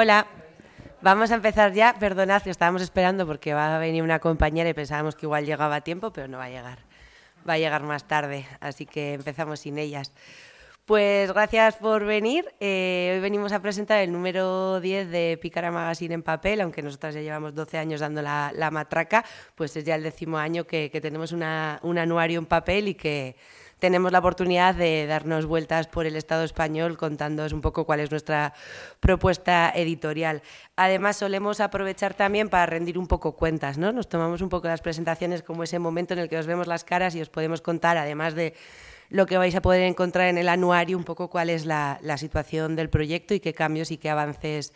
Hola. Vamos a empezar ya. Perdonad que estábamos esperando porque va a venir una compañera y pensábamos que igual llegaba a tiempo, pero no va a llegar. Va a llegar más tarde, así que empezamos sin ellas. Pues gracias por venir. Eh, hoy venimos a presentar el número 10 de Pícara Magazine en papel, aunque nosotras ya llevamos 12 años dando la, matraca, pues es ya el décimo año que, tenemos un anuario en papel y que tenemos la oportunidad de darnos vueltas por el Estado español contándoos un poco cuál es nuestra propuesta editorial. Además, solemos aprovechar también para rendir un poco cuentas, ¿no? Nos tomamos un poco las presentaciones como ese momento en el que os vemos las caras y os podemos contar, además de lo que vais a poder encontrar en el anuario, un poco cuál es la, situación del proyecto y qué cambios y qué avances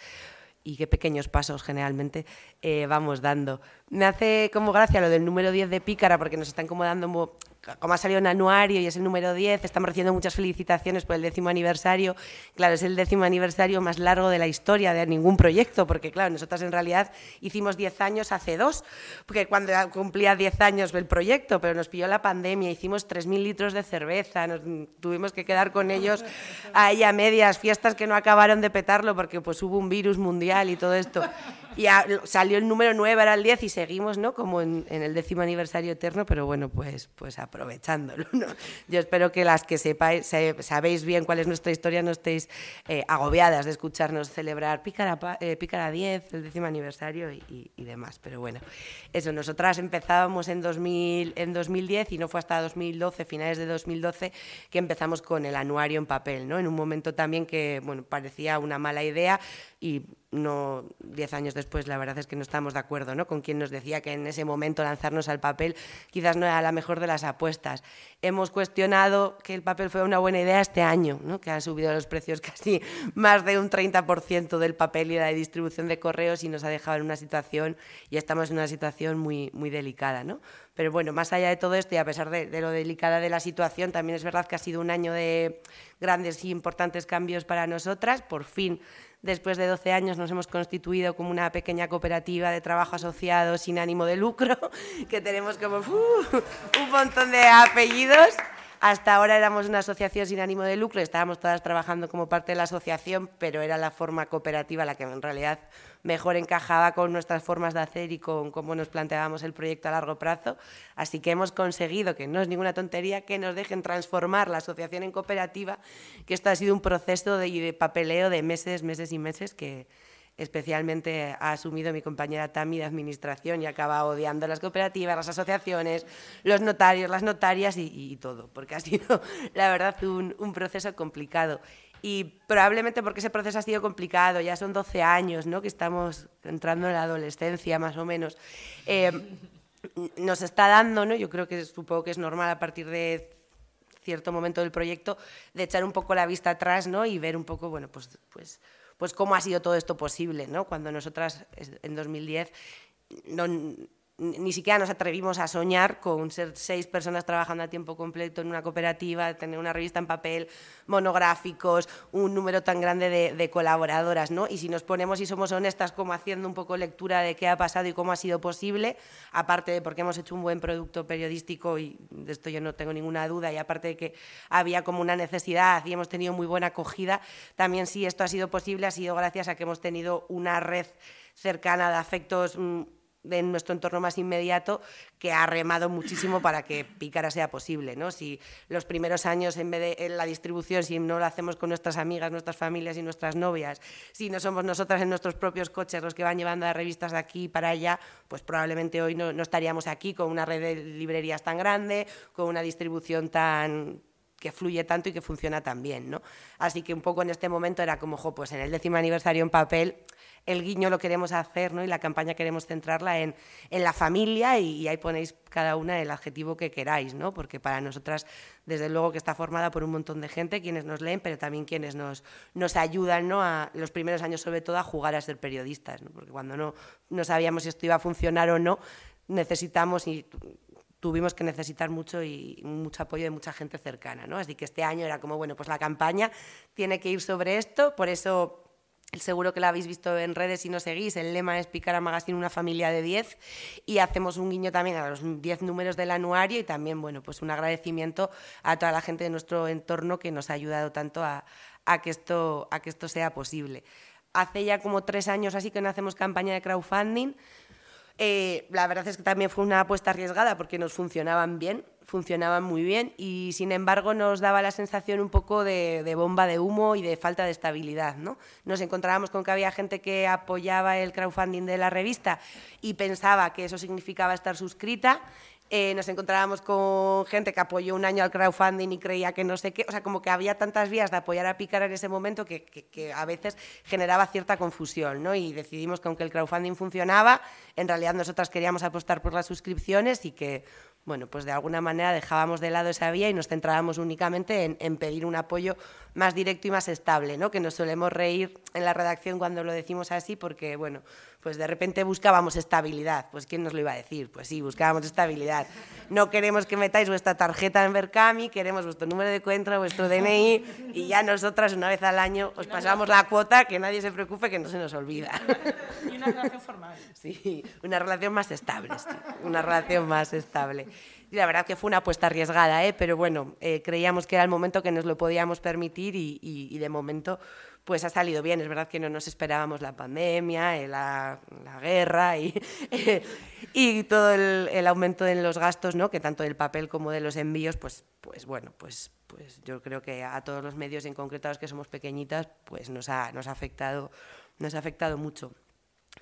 y qué pequeños pasos generalmente eh, vamos dando. Me hace como gracia lo del número 10 de Pícara, porque nos están como dando como ha salido en anuario y es el número 10, estamos recibiendo muchas felicitaciones por el décimo aniversario. Claro, es el décimo aniversario más largo de la historia de ningún proyecto, porque claro, nosotras en realidad hicimos 10 años hace dos, porque cuando cumplía 10 años el proyecto, pero nos pilló la pandemia, hicimos 3.000 litros de cerveza, nos tuvimos que quedar con ellos ahí a medias, fiestas que no acabaron de petarlo porque pues hubo un virus mundial y todo esto. Y salió el número 9, era el 10 y seguimos, ¿no? Como en, el décimo aniversario eterno, pero bueno, pues, pues aprovechándolo. Yo espero que las que sepáis, sabéis bien cuál es nuestra historia no estéis eh, agobiadas de escucharnos celebrar Pícara, eh, Pícara 10, el décimo aniversario y, demás. Pero bueno, eso, nosotras empezábamos en, 2000, en 2010 y no fue hasta 2012, finales de 2012, que empezamos con el anuario en papel, ¿no? En un momento también que, bueno, parecía una mala idea y no diez años después la verdad es que no estamos de acuerdo ¿no? con quien nos decía que en ese momento lanzarnos al papel quizás no era la mejor de las apuestas. Hemos cuestionado que el papel fue una buena idea este año, ¿no? que han subido los precios casi más de un 30% del papel y la distribución de correos y nos ha dejado en una situación, y estamos en una situación muy, muy delicada. ¿no? Pero bueno, más allá de todo esto y a pesar de, de lo delicada de la situación, también es verdad que ha sido un año de grandes y importantes cambios para nosotras. Por fin Después de 12 años nos hemos constituido como una pequeña cooperativa de trabajo asociado sin ánimo de lucro, que tenemos como un montón de apellidos. Hasta ahora éramos una asociación sin ánimo de lucro, estábamos todas trabajando como parte de la asociación, pero era la forma cooperativa la que en realidad mejor encajaba con nuestras formas de hacer y con cómo nos planteábamos el proyecto a largo plazo. Así que hemos conseguido, que no es ninguna tontería, que nos dejen transformar la asociación en cooperativa, que esto ha sido un proceso de, papeleo de meses, meses y meses que especialmente ha asumido mi compañera Tami de Administración y acaba odiando las cooperativas, las asociaciones, los notarios, las notarias y, todo, porque ha sido, la verdad, un, proceso complicado. Y probablemente porque ese proceso ha sido complicado, ya son 12 años ¿no? que estamos entrando en la adolescencia más o menos, eh, nos está dando, ¿no? yo creo que supongo que es normal a partir de cierto momento del proyecto, de echar un poco la vista atrás ¿no? y ver un poco, bueno, pues, pues, pues cómo ha sido todo esto posible, ¿no? cuando nosotras en 2010 no, ni siquiera nos atrevimos a soñar con ser seis personas trabajando a tiempo completo en una cooperativa, tener una revista en papel, monográficos, un número tan grande de, colaboradoras, ¿no? Y si nos ponemos y somos honestas como haciendo un poco lectura de qué ha pasado y cómo ha sido posible, aparte de porque hemos hecho un buen producto periodístico y de esto yo no tengo ninguna duda, y aparte de que había como una necesidad y hemos tenido muy buena acogida, también sí esto ha sido posible, ha sido gracias a que hemos tenido una red cercana de afectos de nuestro entorno más inmediato que ha remado muchísimo para que Pícara sea posible. ¿no? Si los primeros años, en la distribución, si no lo hacemos con nuestras amigas, nuestras familias y nuestras novias, si no somos nosotras en nuestros propios coches los que van llevando las revistas de aquí para allá, pues probablemente hoy no, no estaríamos aquí con una red de librerías tan grande, con una distribución tan que fluye tanto y que funciona tan bien, ¿no? Así que un poco en este momento era como, jo, pues en el décimo aniversario en papel el guiño lo queremos hacer ¿no? y la campaña queremos centrarla en, la familia y, ahí ponéis cada una el adjetivo que queráis, ¿no? porque para nosotras desde luego que está formada por un montón de gente, quienes nos leen, pero también quienes nos, nos ayudan ¿no? a los primeros años sobre todo a jugar a ser periodistas, ¿no? porque cuando no, no sabíamos si esto iba a funcionar o no, necesitamos y tuvimos que necesitar mucho y mucho apoyo de mucha gente cercana, ¿no? Así que este año era como, bueno, pues la campaña tiene que ir sobre esto, por eso Seguro que la habéis visto en redes si no seguís. El lema es Picar a Magazine una familia de 10 y hacemos un guiño también a los 10 números del anuario y también, bueno, pues un agradecimiento a toda la gente de nuestro entorno que nos ha ayudado tanto a, que, esto, a que esto sea posible. hace ya como tres años así que no hacemos campaña de crowdfunding. Eh, la verdad es que también fue una apuesta arriesgada porque nos funcionaban bien, funcionaban muy bien y sin embargo nos daba la sensación un poco de, bomba de humo y de falta de estabilidad. ¿no? Nos encontrábamos con que había gente que apoyaba el crowdfunding de la revista y pensaba que eso significaba estar suscrita eh, nos encontrábamos con gente que apoyó un año al crowdfunding y creía que no sé qué, o sea, como que había tantas vías de apoyar a Picar en ese momento que, que, que, a veces generaba cierta confusión, ¿no? Y decidimos que aunque el crowdfunding funcionaba, en realidad nosotras queríamos apostar por las suscripciones y que, bueno, pues de alguna manera dejábamos de lado esa vía y nos centrábamos únicamente en, en pedir un apoyo más directo y más estable, ¿no? Que nos solemos reír en la redacción cuando lo decimos así porque, bueno, pues de repente buscábamos estabilidad. Pues ¿quién nos lo iba a decir? Pues sí, buscábamos estabilidad. No queremos que metáis vuestra tarjeta en Berkami, queremos vuestro número de cuenta, vuestro DNI y ya nosotras una vez al año os pasamos la cuota, que nadie se preocupe, que no se nos olvida. Y una relación formal. Sí, una relación más estable, sí, una relación más estable. Y la verdad que fue una apuesta arriesgada, ¿eh? pero bueno, eh, creíamos que era el momento que nos lo podíamos permitir y, de momento pues ha salido bien. Es verdad que no nos esperábamos la pandemia, eh, la, guerra y, todo el, el, aumento en los gastos, ¿no? que tanto del papel como de los envíos, pues, pues bueno, pues, pues yo creo que a todos los medios, en concreto a los que somos pequeñitas, pues nos ha, nos ha, afectado, nos ha afectado mucho.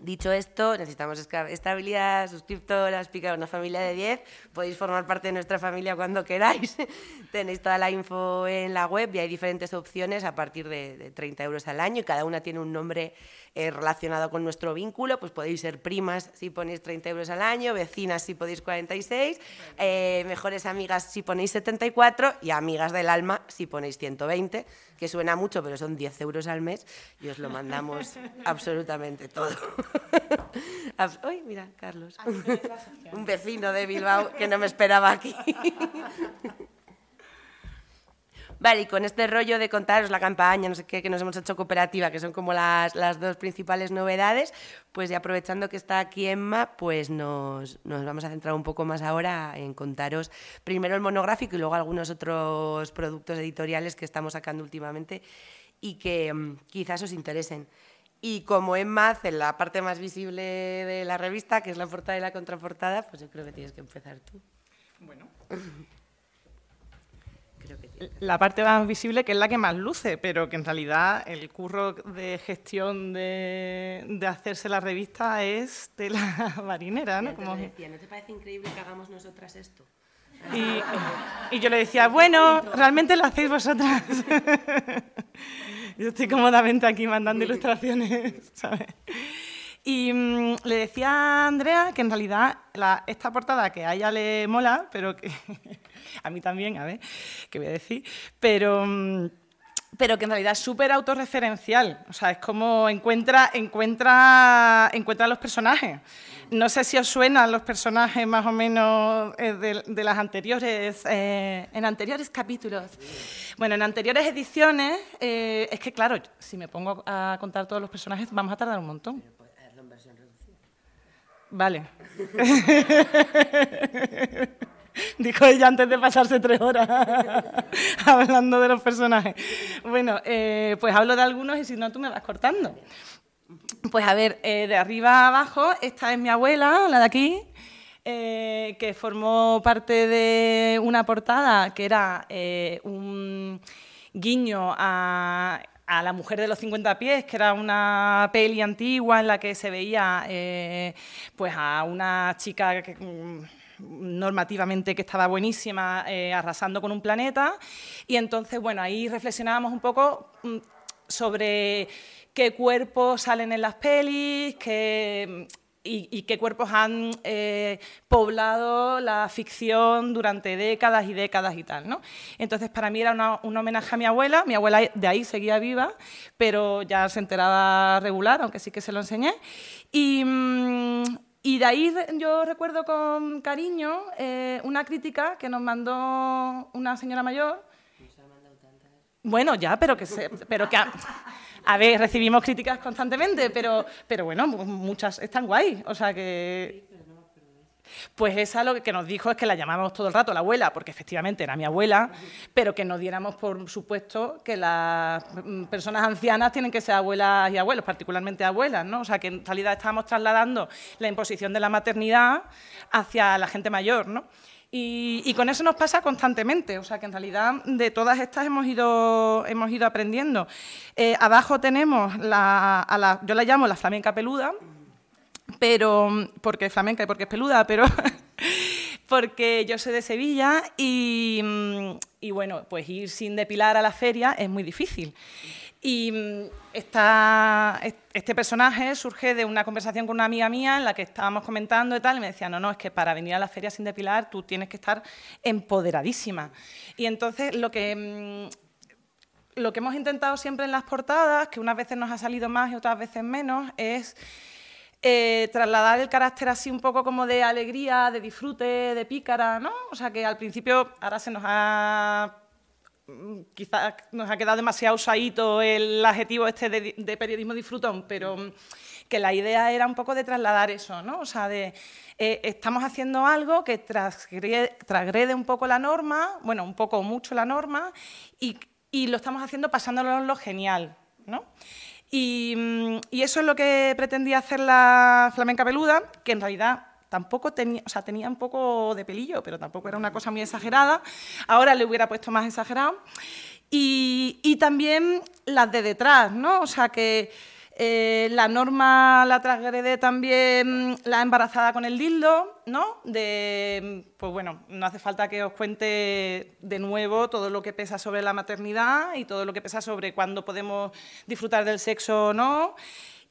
Dicho esto, necesitamos estabilidad, suscriptoras, picar una familia de 10. Podéis formar parte de nuestra familia cuando queráis. Tenéis toda la info en la web y hay diferentes opciones a partir de, de 30 euros al año y cada una tiene un nombre eh, relacionado con nuestro vínculo. Pues podéis ser primas si ponéis 30 euros al año, vecinas si podéis 46, eh, mejores amigas si ponéis 74 y amigas del alma si ponéis 120 que suena mucho, pero son 10 euros al mes y os lo mandamos absolutamente todo. Uy, mira, Carlos. Un vecino de Bilbao que no me esperaba aquí. Vale, y con este rollo de contaros la campaña, no sé qué, que nos hemos hecho cooperativa, que son como las, las dos principales novedades, pues y aprovechando que está aquí Emma, pues nos, nos, vamos a centrar un poco más ahora en contaros primero el monográfico y luego algunos otros productos editoriales que estamos sacando últimamente y que um, quizás os interesen. Y como Emma hace la parte más visible de la revista, que es la portada y la contraportada, pues yo creo que tienes que empezar tú. Bueno. la parte más visible, que es la que más luce, pero que en realidad el curro de gestión de, de hacerse la revista es de la marinera, ¿no? Como... Decía, ¿no te parece increíble que hagamos nosotras esto? Y, y, yo le decía, bueno, realmente lo hacéis vosotras. yo estoy cómodamente aquí mandando ilustraciones, ¿sabes? Y mmm, le decía a Andrea que en realidad esta portada que a ella le mola, pero que a mí también, a ver, ¿qué voy a decir? Pero, mmm, pero que en realidad es súper autorreferencial. O sea, es como encuentra, encuentra, encuentra los personajes. No sé si os suenan los personajes más o menos eh, de, de, las anteriores, eh, en anteriores capítulos. Bueno, en anteriores ediciones, eh, es que claro, si me pongo a contar todos los personajes, vamos a tardar un montón. Vale. Dijo ella antes de pasarse tres horas hablando de los personajes. Bueno, eh, pues hablo de algunos y si no, tú me vas cortando. Pues a ver, eh, de arriba a abajo, esta es mi abuela, la de aquí, eh, que formó parte de una portada que era un guiño a a La mujer de los 50 pies, que era una peli antigua en la que se veía eh, pues a una chica que, normativamente que estaba buenísima, eh, arrasando con un planeta. Y entonces, bueno, ahí reflexionábamos un poco mm, sobre qué cuerpos salen en las pelis, qué y, y, qué cuerpos han eh, poblado la ficción durante décadas y décadas y tal. ¿no? Entonces, para mí era una, un homenaje a mi abuela. Mi abuela de ahí seguía viva, pero ya se enteraba regular, aunque sí que se lo enseñé. Y, mm, y de ahí yo recuerdo con cariño eh, una crítica que nos mandó una señora mayor. Bueno, ya, pero que, se, pero que a ver, recibimos críticas constantemente, pero, pero bueno, muchas están guay. O sea que. Pues esa lo que nos dijo es que la llamábamos todo el rato la abuela, porque efectivamente era mi abuela, pero que no diéramos por supuesto que las mm, personas ancianas tienen que ser abuelas y abuelos, particularmente abuelas, ¿no? O sea, que en realidad estábamos trasladando la imposición de la maternidad hacia la gente mayor, ¿no? Y, con eso nos pasa constantemente, o sea que en realidad de todas estas hemos ido, hemos ido aprendiendo. Eh, abajo tenemos, la, a la, yo la llamo la flamenca peluda, pero porque es flamenca y porque es peluda, pero porque yo soy de Sevilla y, y, bueno, pues ir sin depilar a la feria es muy difícil. Y mm, este personaje surge de una conversación con una amiga mía en la que estábamos comentando y tal, y me decía, no, no, es que para venir a la feria sin depilar tú tienes que estar empoderadísima. Y entonces lo que, mm, lo que hemos intentado siempre en las portadas, que unas veces nos ha salido más y otras veces menos, es eh, trasladar el carácter así un poco como de alegría, de disfrute, de pícara, ¿no? O sea que al principio ahora se nos ha quizás nos ha quedado demasiado usadito el adjetivo este de, periodismo disfrutón, pero mm, que la idea era un poco de trasladar eso, ¿no? O sea, de eh, estamos haciendo algo que transgrede, un poco la norma, bueno, un poco mucho la norma, y, lo estamos haciendo pasándolo en lo genial, ¿no? Y, mm, y, eso es lo que pretendía hacer la flamenca peluda, que en realidad tampoco tenía, o sea, tenía un poco de pelillo, pero tampoco era una cosa muy exagerada. Ahora le hubiera puesto más exagerado. Y, también las de detrás, ¿no? O sea, que eh, la norma la transgrede también la embarazada con el dildo, ¿no? De, pues bueno, no hace falta que os cuente de nuevo todo lo que pesa sobre la maternidad y todo lo que pesa sobre cuándo podemos disfrutar del sexo o no.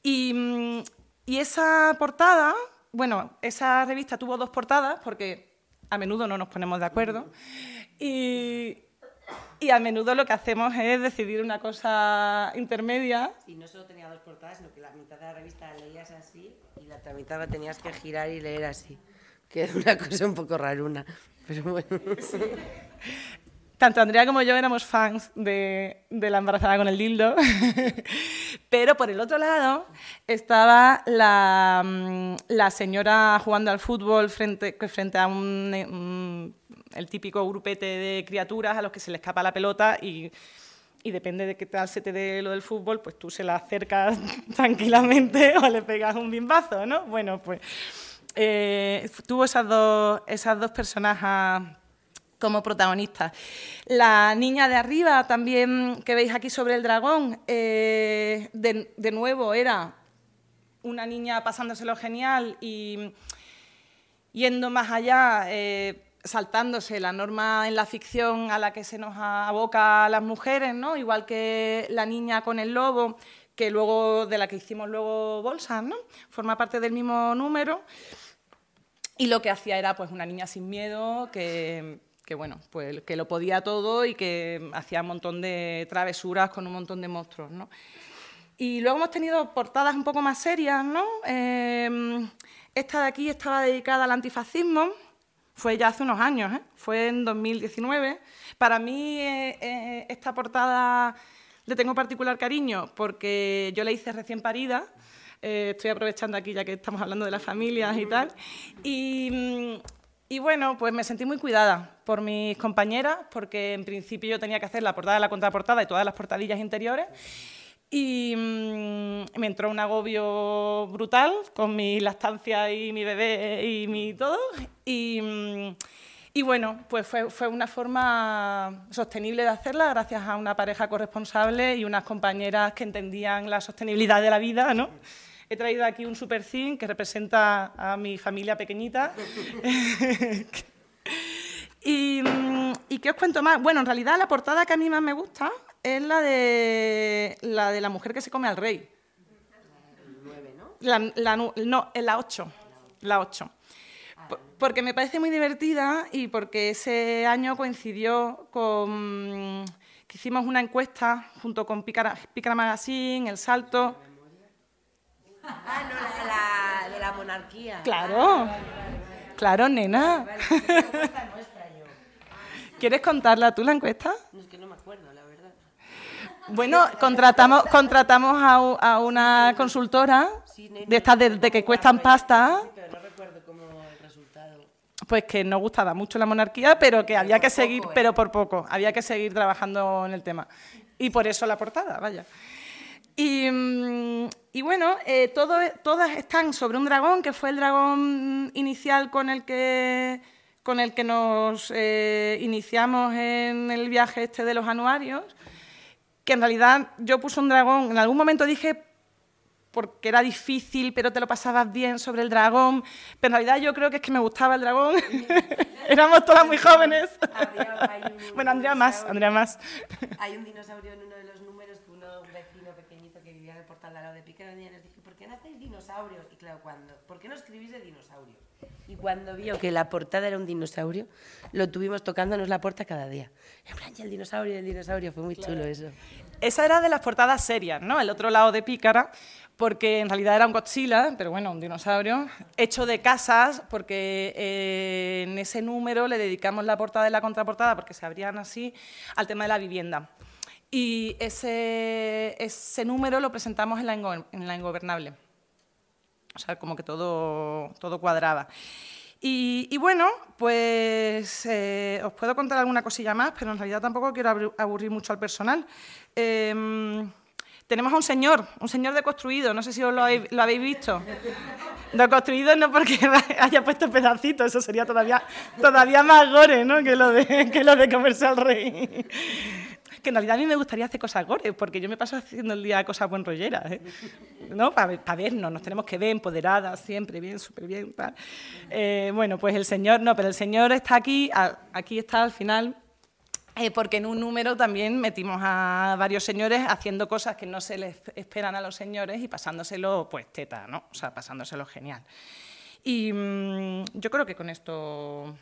Y, y esa portada bueno, esa revista tuvo dos portadas porque a menudo no nos ponemos de acuerdo y, a menudo lo que hacemos es decidir una cosa intermedia. Y no solo tenía dos portadas, sino que la mitad de la revista la leías así y la otra mitad la tenías que girar y leer así, que es una cosa un poco raruna, pero bueno. Tanto Andrea como yo éramos fans de, la embarazada con el dildo, pero por el otro lado estaba la, mm, señora jugando al fútbol frente, a un, el típico grupete de criaturas a los que se le escapa la pelota y, depende de qué tal se te dé lo del fútbol, pues tú se la acercas tranquilamente o le pegas un bimbazo, ¿no? Bueno, pues eh, tuvo esas dos, esas dos personajes como protagonista. La niña de arriba, también que veis aquí sobre el dragón, eh, de, nuevo era una niña pasándoselo genial y yendo más allá, eh, saltándose la norma en la ficción a la que se nos aboca a las mujeres, ¿no? igual que la niña con el lobo, que luego de la que hicimos luego bolsas, ¿no? forma parte del mismo número. Y lo que hacía era pues una niña sin miedo que que bueno, pues que lo podía todo y que hacía un montón de travesuras con un montón de monstruos, ¿no? Y luego hemos tenido portadas un poco más serias, ¿no? Em, esta de aquí estaba dedicada al antifascismo, fue ya hace unos años, ¿eh? fue en 2019. Para mí eh, eh, esta portada le tengo particular cariño porque yo la hice recién parida, estoy aprovechando aquí ya que estamos hablando de las familias y tal, y mm, y bueno, pues me sentí muy cuidada por mis compañeras, porque en principio yo tenía que hacer la portada, la contraportada y todas las portadillas interiores. Y mm, me entró un agobio brutal con mi lactancia y mi bebé y mi todo. Y, mm, y bueno, pues fue, fue, una forma sostenible de hacerla gracias a una pareja corresponsable y unas compañeras que entendían la sostenibilidad de la vida, ¿no? He traído aquí un super que representa a mi familia pequeñita. y, y, qué os cuento más? Bueno, en realidad la portada que a mí más me gusta es la de la, de la mujer que se come al rey. La, la, no, la 8. La 8. Porque me parece muy divertida y porque ese año coincidió con que hicimos una encuesta junto con Picara Magazine, El Salto, Ah, no, la, de la monarquía. Claro, claro, nena. ¿Quieres contarla tú la encuesta? es que no me acuerdo, la verdad. Bueno, contratamos, contratamos a, una consultora de estas de, que cuestan pasta. pero no recuerdo cómo el resultado. pues que no gustaba mucho la monarquía, pero que había que seguir, ¿eh? pero por poco, había que seguir trabajando en el tema. Y por eso la portada, vaya. Y, mm, bueno, eh, todas están sobre un dragón, que fue el dragón inicial con el que, con el que nos eh, iniciamos en el viaje este de los anuarios, que en realidad yo puse un dragón, en algún momento dije porque era difícil, pero te lo pasabas bien sobre el dragón. Pero en realidad yo creo que es que me gustaba el dragón. Éramos todas muy jóvenes. bueno, Andrea más, Andrea más. Hay un dinosaurio en uno de los números que uno, un vecino pequeñito que vivía en el portal de al lado de Piquera, nos dijo, ¿por qué no hacéis dinosaurios? Y claro, ¿cuándo? ¿Por qué no escribís de dinosaurio? Y cuando vio que la portada era un dinosaurio, lo tuvimos tocándonos la puerta cada día. En plan, el dinosaurio, el dinosaurio, fue muy chulo eso. Esa era de las portadas serias, ¿no? El otro lado de Pícara, porque en realidad era un Godzilla, pero bueno, un dinosaurio, hecho de casas, porque eh, en ese número le dedicamos la portada y la contraportada, porque se abrían así, al tema de la vivienda. Y ese, ese número lo presentamos en la, en la Ingobernable. O sea, como que todo, todo cuadraba. Y, bueno, pues eh, os puedo contar alguna cosilla más, pero en realidad tampoco quiero aburrir mucho al personal. Em, tenemos a un señor, un señor deconstruido, no sé si os lo habéis, lo habéis visto. Deconstruido no porque haya puesto pedacitos, eso sería todavía, todavía más gore ¿no? que, lo de, que lo de comerse al rey que en realidad a mí me gustaría hacer cosas gore, porque yo me paso haciendo el día cosas buen rolleras, ¿eh? ¿no? Para vernos, nos tenemos que ver empoderadas siempre, bien, súper bien. Eh, bueno, pues el señor, no, pero el señor está aquí, aquí está al final, eh, porque en un número también metimos a varios señores haciendo cosas que no se les esperan a los señores y pasándoselo, pues, teta, ¿no? O sea, pasándoselo genial. Y mm, yo creo que con esto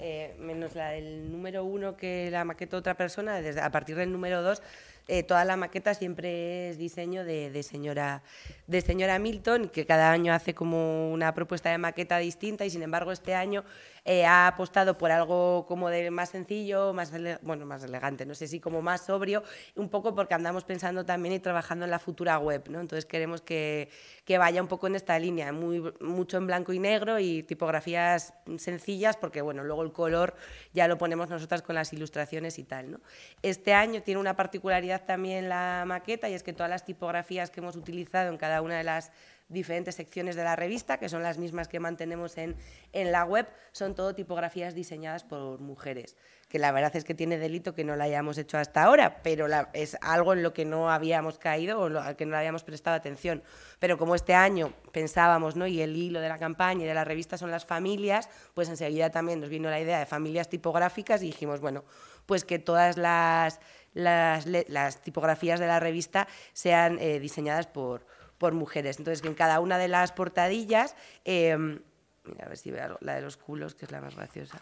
eh, menos la del número uno que la maqueta otra persona, a partir del número dos, eh, toda la maqueta siempre es diseño de, señora, de señora Milton, que cada año hace como una propuesta de maqueta distinta y sin embargo este año eh, ha apostado por algo como de más sencillo, más, bueno, más elegante, no sé si como más sobrio, un poco porque andamos pensando también y trabajando en la futura web, ¿no? Entonces queremos que, que vaya un poco en esta línea, muy, mucho en blanco y negro y tipografías sencillas, porque bueno, luego el color ya lo ponemos nosotras con las ilustraciones y tal, ¿no? Este año tiene una particularidad también la maqueta y es que todas las tipografías que hemos utilizado en cada una de las diferentes secciones de la revista, que son las mismas que mantenemos en, en la web, son todo tipografías diseñadas por mujeres, que la verdad es que tiene delito que no la hayamos hecho hasta ahora, pero es algo en lo que no habíamos caído o al que no habíamos prestado atención. Pero como este año pensábamos, ¿no? y el hilo de la campaña y de la revista son las familias, pues enseguida también nos vino la idea de familias tipográficas y dijimos, bueno, pues que todas las, las, tipografías de la revista sean eh, diseñadas por por mujeres. Entonces, que en cada una de las portadillas, em, mira, a ver si veo la de los culos, que es la más graciosa,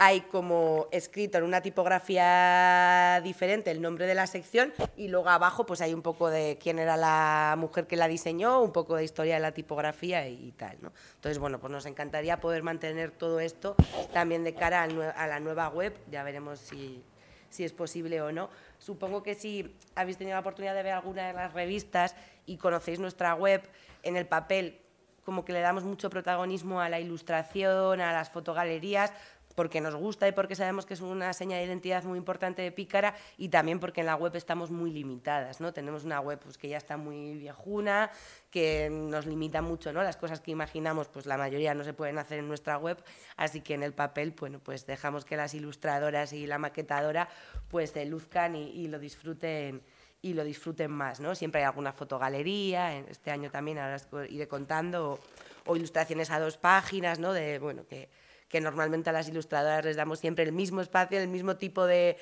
hay como escrito en una tipografía diferente el nombre de la sección y luego abajo pues hay un poco de quién era la mujer que la diseñó, un poco de historia de la tipografía y, tal, ¿no? Entonces, bueno, pues nos encantaría poder mantener todo esto también de cara a la nueva web, ya veremos si, si es posible o no. Supongo que si habéis tenido la oportunidad de ver alguna de las revistas y conocéis nuestra web en el papel, como que le damos mucho protagonismo a la ilustración, a las fotogalerías, porque nos gusta y porque sabemos que es una seña de identidad muy importante de Pícara y también porque en la web estamos muy limitadas, ¿no? Tenemos una web pues, que ya está muy viejuna, que nos limita mucho, ¿no? Las cosas que imaginamos, pues la mayoría no se pueden hacer en nuestra web, así que en el papel, bueno, pues dejamos que las ilustradoras y la maquetadora pues se luzcan y, lo disfruten y lo disfruten más, ¿no? Siempre hay alguna fotogalería, este año también, iré contando, o, o ilustraciones a dos páginas, ¿no? De, bueno, que que normalmente a las ilustradoras les damos siempre el mismo espacio, el mismo tipo de,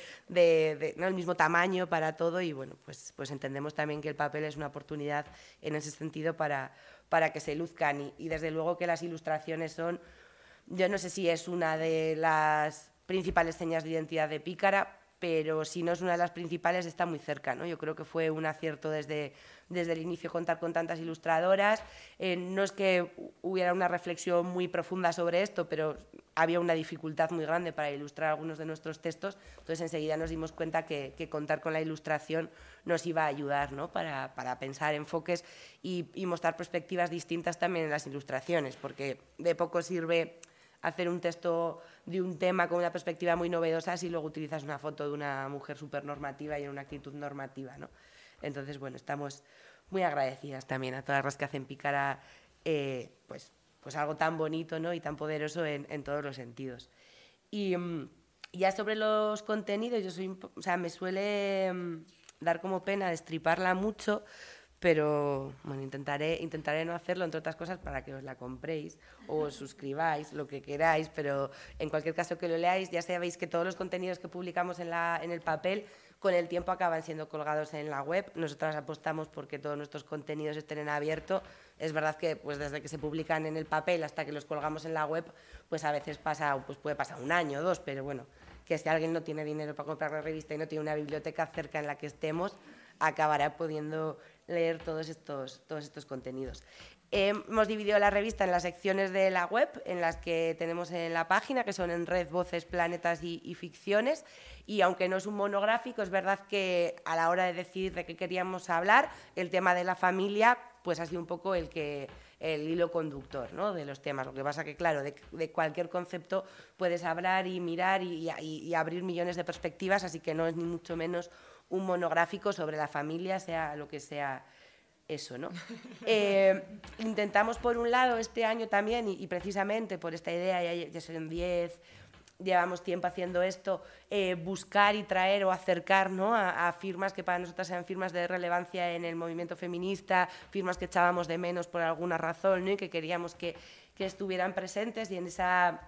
¿no? el mismo tamaño para todo y bueno, pues, pues entendemos también que el papel es una oportunidad en ese sentido para, para que se luzcan y, desde luego que las ilustraciones son, yo no sé si es una de las principales señas de identidad de Pícara, pero si no es una de las principales, está muy cerca. ¿no? Yo creo que fue un acierto desde, desde el inicio contar con tantas ilustradoras. Eh, no es que hubiera una reflexión muy profunda sobre esto, pero había una dificultad muy grande para ilustrar algunos de nuestros textos, entonces enseguida nos dimos cuenta que, contar con la ilustración nos iba a ayudar ¿no? para, para, pensar enfoques y mostrar perspectivas distintas también en las ilustraciones, porque de poco sirve hacer un texto de un tema con una perspectiva muy novedosa si luego utilizas una foto de una mujer súper normativa y en una actitud normativa. ¿no? Entonces, bueno, estamos muy agradecidas también a todas las que hacen Pícara eh, pues, pues algo tan bonito ¿no? y tan poderoso en, en todos los sentidos. Y mm, ya sobre los contenidos, yo soy, o sea, me suele mm, dar como pena destriparla mucho, pero bueno, intentaré, intentaré no hacerlo, entre otras cosas, para que os la compréis o os suscribáis, lo que queráis, pero en cualquier caso que lo leáis, ya sabéis que todos los contenidos que publicamos en, la, en el papel con el tiempo acaban siendo colgados en la web. Nosotras apostamos porque todos nuestros contenidos estén en abierto. Es verdad que pues desde que se publican en el papel hasta que los colgamos en la web, pues a veces pasa, pues puede pasar un año o dos, pero bueno, que si alguien no tiene dinero para comprar la revista y no tiene una biblioteca cerca en la que estemos, acabará pudiendo leer todos estos, todos estos contenidos. hemos dividido la revista en las secciones de la web, en las que tenemos en la página, que son en red, voces, planetas y ficciones y aunque no es un monográfico, es verdad que a la hora de decidir de qué queríamos hablar, el tema de la familia pues ha sido un poco el que el hilo conductor ¿no? de los temas. Lo que pasa que, claro, de, cualquier concepto puedes hablar y mirar y, abrir millones de perspectivas, así que no es ni mucho menos un monográfico sobre la familia, sea lo que sea eso, ¿no? Eh, intentamos, por un lado, este año también, y, precisamente por esta idea, ya, ya son 10 llevamos tiempo haciendo esto, eh, buscar y traer o acercar a, firmas que para nosotras sean firmas de relevancia en el movimiento feminista, firmas que echábamos de menos por alguna razón y que queríamos que, estuvieran presentes y en esa,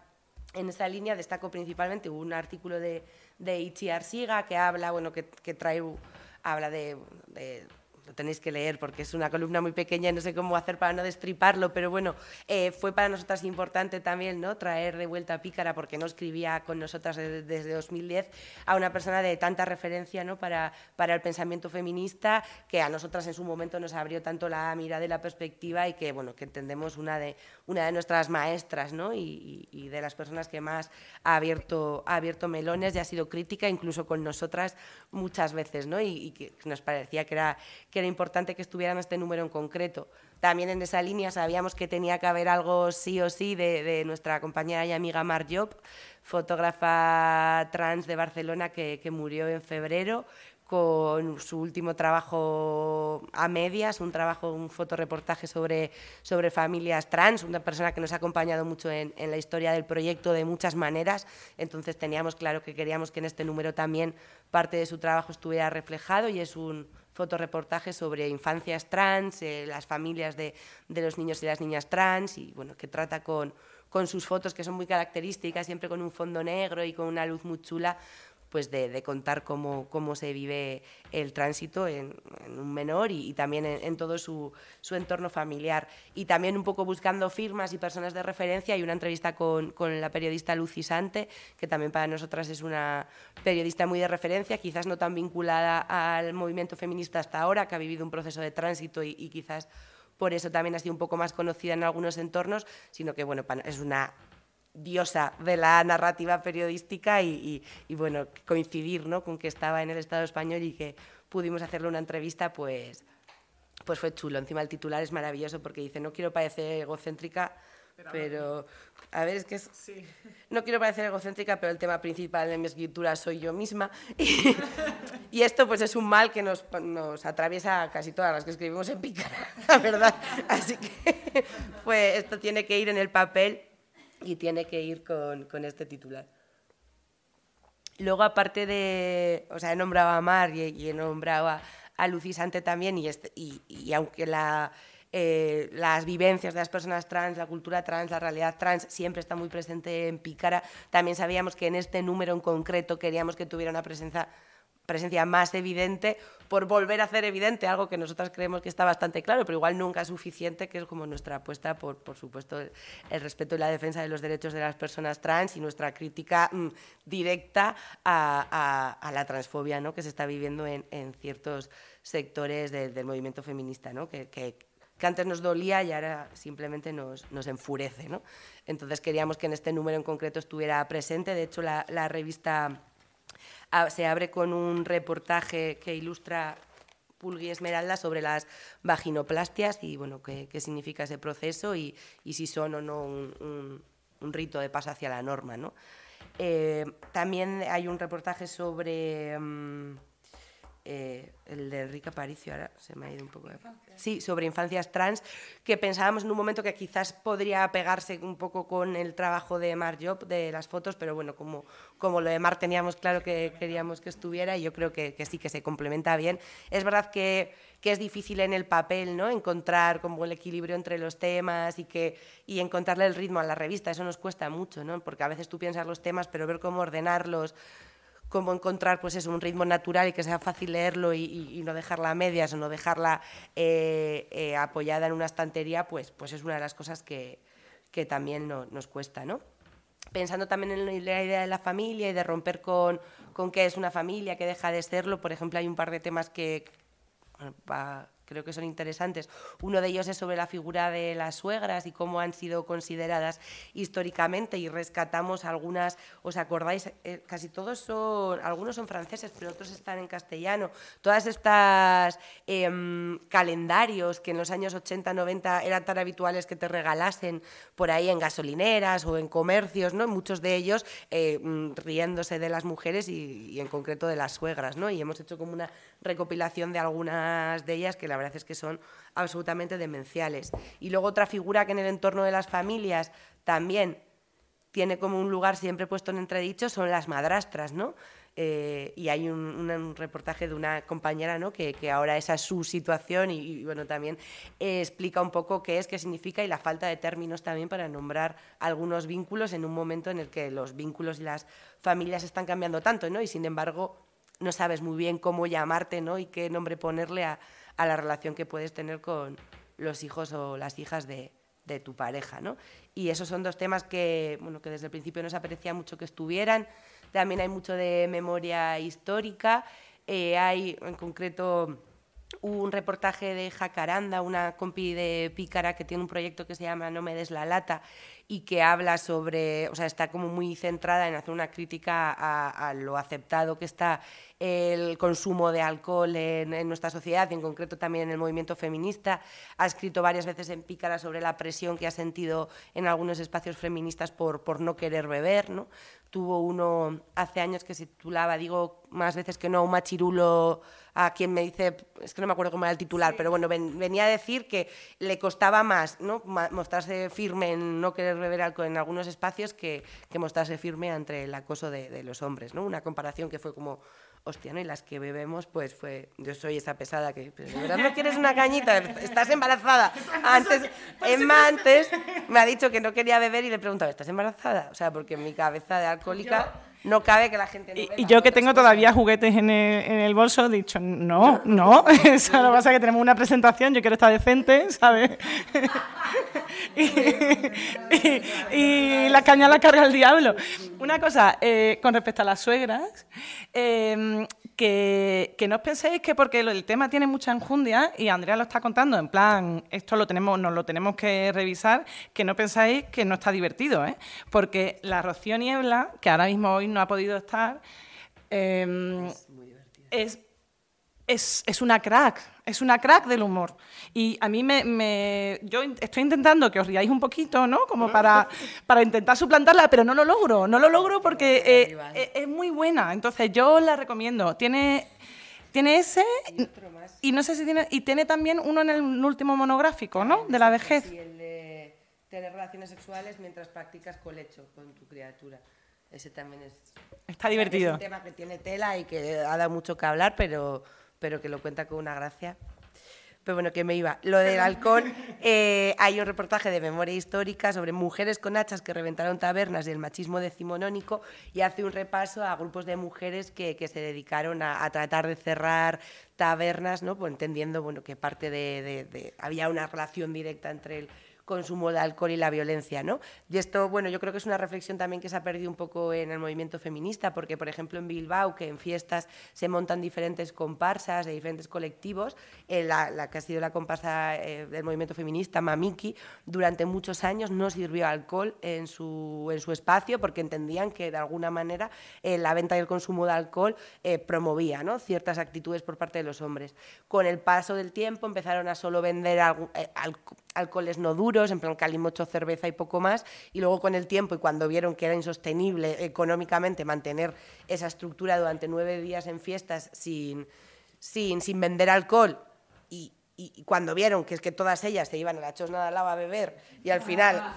en esa línea destaco principalmente un artículo de, de Ichi Arsiga que habla, bueno, que, trae, habla de lo tenéis que leer porque es una columna muy pequeña y no sé cómo hacer para no destriparlo, pero bueno, eh, fue para nosotras importante también ¿no? traer de vuelta a Pícara porque no escribía con nosotras desde, 2010 a una persona de tanta referencia ¿no? para, para el pensamiento feminista que a nosotras en su momento nos abrió tanto la mirada y la perspectiva y que, bueno, que entendemos una de, una de nuestras maestras ¿no? y, y, de las personas que más ha abierto, ha abierto melones y ha sido crítica incluso con nosotras muchas veces ¿no? y, y que nos parecía que era... Que era importante que estuvieran este número en concreto. También en esa línea sabíamos que tenía que haber algo sí o sí de, nuestra compañera y amiga Mar Job, fotógrafa trans de Barcelona que, murió en febrero con su último trabajo a medias, un trabajo, un fotoreportaje sobre, sobre familias trans, una persona que nos ha acompañado mucho en, en, la historia del proyecto de muchas maneras, entonces teníamos claro que queríamos que en este número también parte de su trabajo estuviera reflejado y es un, fotoreportaje sobre infancias trans, eh, las familias de, de, los niños y las niñas trans, y bueno, que trata con, con sus fotos que son muy características, siempre con un fondo negro y con una luz muy chula, pues de, contar cómo, cómo, se vive el tránsito en, un menor y, también en, todo su, su, entorno familiar. Y también un poco buscando firmas y personas de referencia. Hay una entrevista con, con, la periodista Lucy Sante, que también para nosotras es una periodista muy de referencia, quizás no tan vinculada al movimiento feminista hasta ahora, que ha vivido un proceso de tránsito y, y quizás por eso también ha sido un poco más conocida en algunos entornos, sino que bueno, es una diosa de la narrativa periodística y, bueno, coincidir ¿no? con que estaba en el Estado español y que pudimos hacerle una entrevista, pues, pues fue chulo. Encima el titular es maravilloso porque dice, no quiero parecer egocéntrica, pero, a ver, es que no quiero parecer egocéntrica, pero el tema principal de mi escritura soy yo misma. Y, esto pues es un mal que nos, nos, atraviesa casi todas las que escribimos en pícara, la verdad. Así que pues esto tiene que ir en el papel y tiene que ir con, con este titular. Luego, aparte de, o sea, he nombrado a Mar y, he nombrado a, a Lucisante también, y, este, y, y aunque la, eh, las vivencias de las personas trans, la cultura trans, la realidad trans siempre está muy presente en Pícara, también sabíamos que en este número en concreto queríamos que tuviera una presencia presencia más evidente por volver a hacer evidente algo que nosotras creemos que está bastante claro, pero igual nunca es suficiente, que es como nuestra apuesta por, por supuesto, el, respeto y la defensa de los derechos de las personas trans y nuestra crítica mm, directa a, la transfobia ¿no? que se está viviendo en, ciertos sectores del movimiento feminista, ¿no? que, que, antes nos dolía y ahora simplemente nos, nos, enfurece. ¿no? Entonces queríamos que en este número en concreto estuviera presente. De hecho, la revista se abre con un reportaje que ilustra Pulgui Esmeralda sobre las vaginoplastias y bueno, qué, significa ese proceso y, si son o no un, rito de paso hacia la norma. ¿no? Eh, también hay un reportaje sobre... Mm, eh, el de Enrique Aparicio, ahora se me ha ido un poco de... Sí, sobre infancias trans, que pensábamos en un momento que quizás podría pegarse un poco con el trabajo de Mar Job, de las fotos, pero bueno, como, como lo de Mar teníamos claro que queríamos que estuviera, y yo creo que, sí, que se complementa bien. Es verdad que, que, es difícil en el papel, ¿no?, encontrar como el equilibrio entre los temas y, que, y encontrarle el ritmo a la revista, eso nos cuesta mucho, ¿no?, porque a veces tú piensas los temas, pero ver cómo ordenarlos cómo encontrar pues es un ritmo natural y que sea fácil leerlo y, no dejarla a medias o no dejarla eh, eh, apoyada en una estantería, pues, pues es una de las cosas que, que también nos cuesta, ¿no? Pensando también en la idea de la familia y de romper con, con qué es una familia, qué deja de serlo, por ejemplo, hay un par de temas que creo que son interesantes. Uno de ellos es sobre la figura de las suegras y cómo han sido consideradas históricamente y rescatamos algunas, ¿os acordáis? Eh, casi todos son, algunos son franceses, pero otros están en castellano. Todas estas em, calendarios que en los años 80, 90 eran tan habituales que te regalasen por ahí en gasolineras o en comercios, ¿no? Muchos de ellos eh, mm, riéndose de las mujeres y, en concreto de las suegras, ¿no? Y hemos hecho como una recopilación de algunas de ellas que la verdad es que son absolutamente demenciales. Y luego otra figura que en el entorno de las familias también tiene como un lugar siempre puesto en entredicho son las madrastras, ¿no? Eh, y hay un, reportaje de una compañera ¿no? que, ahora esa es su situación y, bueno, también explica un poco qué es, qué significa y la falta de términos también para nombrar algunos vínculos en un momento en el que los vínculos y las familias están cambiando tanto, ¿no? Y sin embargo no sabes muy bien cómo llamarte ¿no? y qué nombre ponerle a, a la relación que puedes tener con los hijos o las hijas de, de tu pareja. ¿no? Y esos son dos temas que, bueno, que desde el principio nos aprecia mucho que estuvieran. También hay mucho de memoria histórica. Eh, hay en concreto un reportaje de Jacaranda, una compi de Pícara que tiene un proyecto que se llama No me des la lata y que habla sobre, o sea, está como muy centrada en hacer una crítica a, lo aceptado que está el consumo de alcohol en, nuestra sociedad y en concreto también en el movimiento feminista. Ha escrito varias veces en Pícara sobre la presión que ha sentido en algunos espacios feministas por, por no querer beber, ¿no? Tuvo uno hace años que se titulaba, digo más veces que no, un machirulo a quien me dice, es que no me acuerdo cómo era el titular, pero bueno, venía a decir que le costaba más ¿no? mostrarse firme en no querer beber alcohol en algunos espacios que, que mostrarse firme ante el acoso de, de, los hombres. ¿no? Una comparación que fue como, hostia, ¿no? y las que bebemos, pues fue, yo soy esa pesada que, ¿de verdad no quieres una cañita? ¿Estás embarazada? Antes, Emma antes me ha dicho que no quería beber y le preguntaba, ¿estás embarazada? O sea, porque en mi cabeza de alcohólica no cabe que la gente no Y, yo que tengo todavía juguetes en el, bolso, he dicho, no, no, eso lo que pasa es que tenemos una presentación, yo quiero estar decente, ¿sabes? y, la caña la carga el diablo. Una cosa, eh, con respecto a las suegras, eh, que, no os penséis que porque el tema tiene mucha enjundia, y Andrea lo está contando, en plan, esto lo tenemos, nos lo tenemos que revisar, que no pensáis que no está divertido, ¿eh? Porque la Rocío Niebla, que ahora mismo hoy no ha podido estar, em, es, es, es una crack es una crack del humor. Y a mí me, Yo estoy intentando que os riáis un poquito, ¿no? Como para, para intentar suplantarla, pero no lo logro. No lo logro porque eh, eh, es muy buena. Entonces yo la recomiendo. Tiene... Tiene ese y, no sé si tiene y tiene también uno en el último monográfico, ¿no? De la vejez. Sí, el de tener relaciones sexuales mientras practicas colecho con tu criatura. Ese también es. Está divertido. Es un tema que tiene tela y que ha dado mucho que hablar, pero pero que lo cuenta con una gracia. pero bueno, que me iba. Lo del alcohol, eh, hay un reportaje de memoria histórica sobre mujeres con hachas que reventaron tabernas y el machismo decimonónico y hace un repaso a grupos de mujeres que, que se dedicaron a, a, tratar de cerrar tabernas, ¿no? Pues entendiendo bueno, que parte de, de, de, había una relación directa entre el consumo de alcohol y la violencia, ¿no? Y esto, bueno, yo creo que es una reflexión también que se ha perdido un poco en el movimiento feminista, porque, por ejemplo, en Bilbao, que en fiestas se montan diferentes comparsas de diferentes colectivos, eh, la, la, que ha sido la comparsa eh, del movimiento feminista, Mamiki, durante muchos años no sirvió alcohol en su, en su espacio porque entendían que, de alguna manera, eh, la venta y el consumo de alcohol eh, promovía ¿no? ciertas actitudes por parte de los hombres. Con el paso del tiempo empezaron a solo vender al, alcoholes no duros, en plan calimocho, cerveza y poco más, y luego con el tiempo y cuando vieron que era insostenible económicamente mantener esa estructura durante nueve días en fiestas sin, sin, sin vender alcohol y, cuando vieron que es que todas ellas se iban a la chosna de lava a beber y al final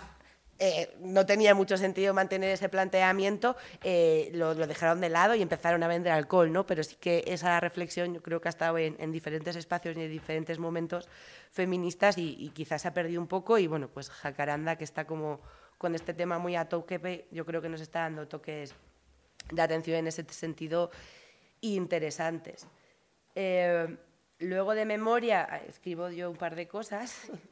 eh, no tenía mucho sentido mantener ese planteamiento, eh, lo, dejaron de lado y empezaron a vender alcohol, ¿no? Pero sí que esa reflexión yo creo que ha estado en, en diferentes espacios y en diferentes momentos feministas y, quizás se ha perdido un poco y bueno, pues Jacaranda que está como con este tema muy a yo creo que nos está dando toques de atención en ese sentido interesantes. Eh, luego de memoria escribo yo un par de cosas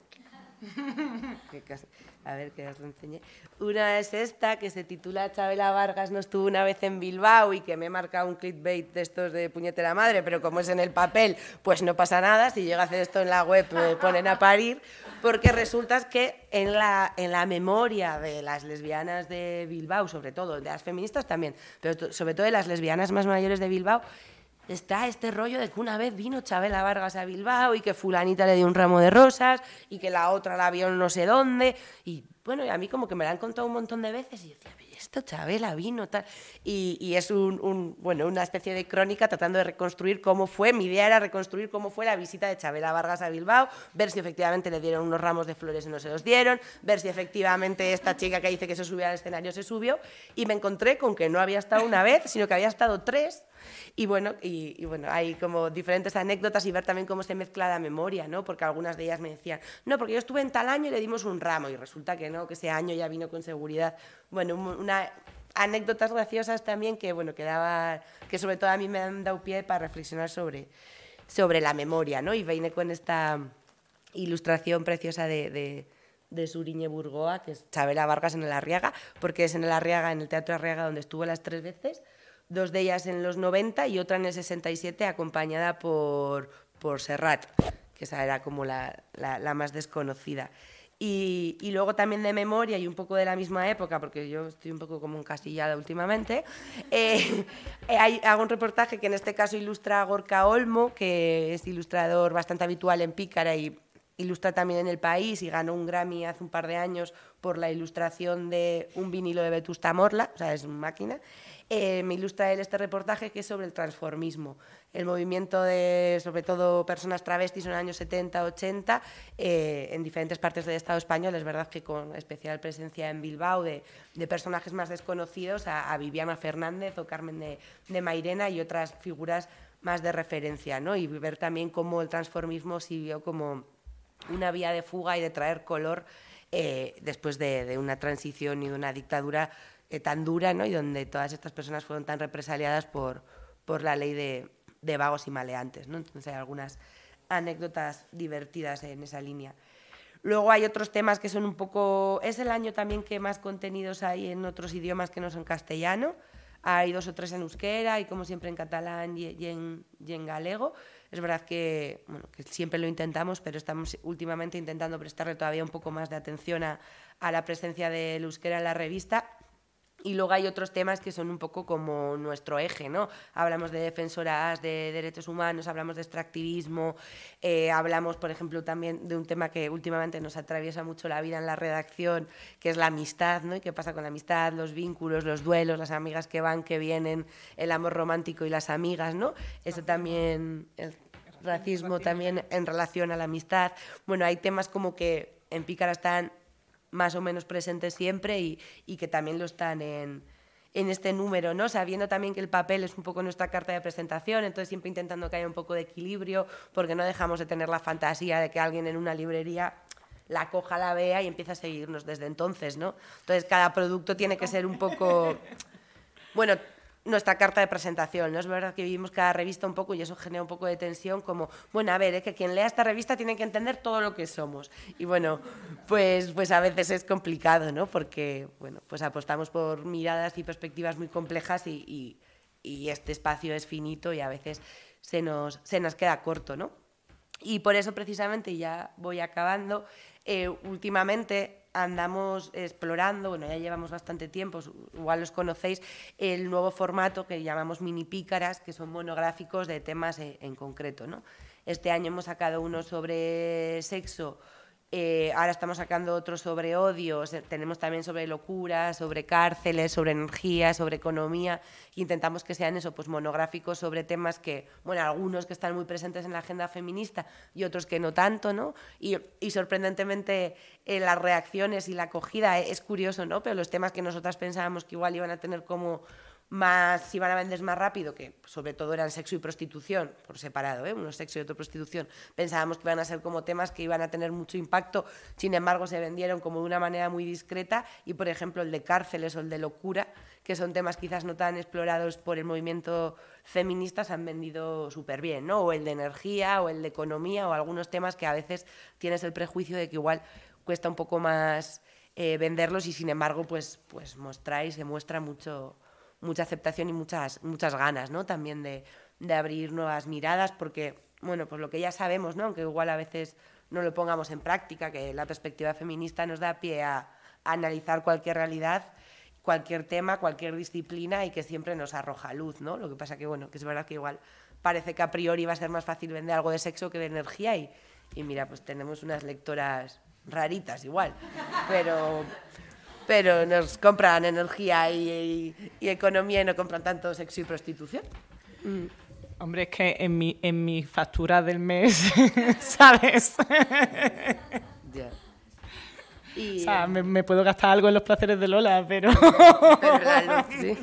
a ver que os lo enseñé. Una es esta, que se titula Chabela Vargas no estuvo una vez en Bilbao y que me marca un clickbait de estos de puñetera madre, pero como es en el papel, pues no pasa nada. Si llega a hacer esto en la web, me ponen a parir, porque resulta que en la, en la memoria de las lesbianas de Bilbao, sobre todo, de las feministas también, pero sobre todo de las lesbianas más mayores de Bilbao, está este rollo de que una vez vino Chabela Vargas a Bilbao y que fulanita le dio un ramo de rosas y que la otra la vio no sé dónde. Y bueno, a mí como que me la han contado un montón de veces y yo decía, esto Chabela vino tal. Y, y es un, un, bueno, una especie de crónica tratando de reconstruir cómo fue, mi idea era reconstruir cómo fue la visita de Chabela Vargas a Bilbao, ver si efectivamente le dieron unos ramos de flores y no se los dieron, ver si efectivamente esta chica que dice que se subió al escenario se subió. Y me encontré con que no había estado una vez, sino que había estado tres y bueno, y, bueno, hay como diferentes anécdotas y ver también cómo se mezcla la memoria, ¿no? Porque algunas de ellas me decían, no, porque yo estuve en tal año y le dimos un ramo, y resulta que no, que ese año ya vino con seguridad. Bueno, una, anécdotas graciosas también que, bueno, que, daba, que sobre todo a mí me han dado pie para reflexionar sobre, sobre la memoria, ¿no? Y vine con esta ilustración preciosa de, de de Suriñe Burgoa, que es Chabela Vargas en el Arriaga, porque es en el Arriaga, en el Teatro Arriaga, donde estuvo las tres veces, dos de ellas en los 90 y otra en el 67 acompañada por, por Serrat, que esa era como la, la, la más desconocida. Y, y, luego también de memoria y un poco de la misma época, porque yo estoy un poco como encasillada últimamente, eh, hay, hago un reportaje que en este caso ilustra a Gorka Olmo, que es ilustrador bastante habitual en Pícara y ilustra también en El País y ganó un Grammy hace un par de años por la ilustración de un vinilo de Vetusta Morla, o sea, es una máquina eh, me ilustra él este reportaje que es sobre el transformismo, el movimiento de, sobre todo, personas travestis en los años 70, 80, eh, en diferentes partes del Estado español, es verdad que con especial presencia en Bilbao de, personajes más desconocidos, a, Viviana Fernández o Carmen de, de Mairena y otras figuras más de referencia, ¿no? y ver también cómo el transformismo sirvió como una vía de fuga y de traer color eh, después de, de una transición y de una dictadura eh, tan dura ¿no? y donde todas estas personas fueron tan represaliadas por, por la ley de, de vagos y maleantes. ¿no? Entonces hay algunas anécdotas divertidas en esa línea. Luego hay otros temas que son un poco... Es el año también que más contenidos hay en otros idiomas que no son castellano. Hay dos o tres en euskera y como siempre en catalán y, y, en, y en galego. Es verdad que, bueno, que siempre lo intentamos, pero estamos últimamente intentando prestarle todavía un poco más de atención a, a la presencia del euskera en la revista y luego hay otros temas que son un poco como nuestro eje, ¿no? Hablamos de defensoras de derechos humanos, hablamos de extractivismo, eh, hablamos, por ejemplo, también de un tema que últimamente nos atraviesa mucho la vida en la redacción, que es la amistad, ¿no? Y qué pasa con la amistad, los vínculos, los duelos, las amigas que van, que vienen, el amor romántico y las amigas, ¿no? Eso también, el racismo también en relación a la amistad. Bueno, hay temas como que en Pícara están más o menos presentes siempre y, y que también lo están en, en este número, ¿no? Sabiendo también que el papel es un poco nuestra carta de presentación, entonces siempre intentando que haya un poco de equilibrio, porque no dejamos de tener la fantasía de que alguien en una librería la coja, la vea y empiece a seguirnos desde entonces, ¿no? Entonces cada producto tiene que ser un poco... Bueno, nuestra carta de presentación. ¿no? Es verdad que vivimos cada revista un poco y eso genera un poco de tensión, como, bueno, a ver, es que quien lea esta revista tiene que entender todo lo que somos. Y bueno, pues, pues a veces es complicado, ¿no? Porque, bueno, pues apostamos por miradas y perspectivas muy complejas y, y, este espacio es finito y a veces se nos, se nos queda corto, ¿no? Y por eso precisamente, ya voy acabando, eh, últimamente andamos explorando, bueno, ya llevamos bastante tiempo, igual los conocéis, el nuevo formato que llamamos mini pícaras, que son monográficos de temas en, en concreto. ¿no? Este año hemos sacado uno sobre sexo eh, ahora estamos sacando otros sobre odio, tenemos también sobre locura, sobre cárceles, sobre energía, sobre economía. Intentamos que sean eso, pues monográficos sobre temas que, bueno, algunos que están muy presentes en la agenda feminista y otros que no tanto, ¿no? Y, sorprendentemente eh, las reacciones y la acogida es curioso, ¿no? Pero los temas que nosotras pensábamos que igual iban a tener como más si van a vender más rápido, que sobre todo eran sexo y prostitución, por separado, ¿eh? uno sexo y otro prostitución, pensábamos que iban a ser como temas que iban a tener mucho impacto, sin embargo se vendieron como de una manera muy discreta y por ejemplo el de cárceles o el de locura, que son temas quizás no tan explorados por el movimiento feminista, se han vendido súper bien, ¿no? o el de energía o el de economía o algunos temas que a veces tienes el prejuicio de que igual cuesta un poco más eh, venderlos y sin embargo pues, pues mostráis, se muestra mucho mucha aceptación y muchas, muchas ganas, ¿no? También de, de abrir nuevas miradas, porque, bueno, pues lo que ya sabemos, ¿no? Aunque igual a veces no lo pongamos en práctica, que la perspectiva feminista nos da pie a, analizar cualquier realidad, cualquier tema, cualquier disciplina y que siempre nos arroja luz, ¿no? Lo que pasa que, bueno, que es verdad que igual parece que a priori va a ser más fácil vender algo de sexo que de energía y, y mira, pues tenemos unas lectoras raritas igual, pero pero nos compran energía y, economía y no compran tanto sexo y prostitución. Mm. Hombre, es que en mi, en mi factura del mes, ¿sabes? Ya. o sea, me, puedo gastar algo en los placeres de Lola, pero... pero la luz,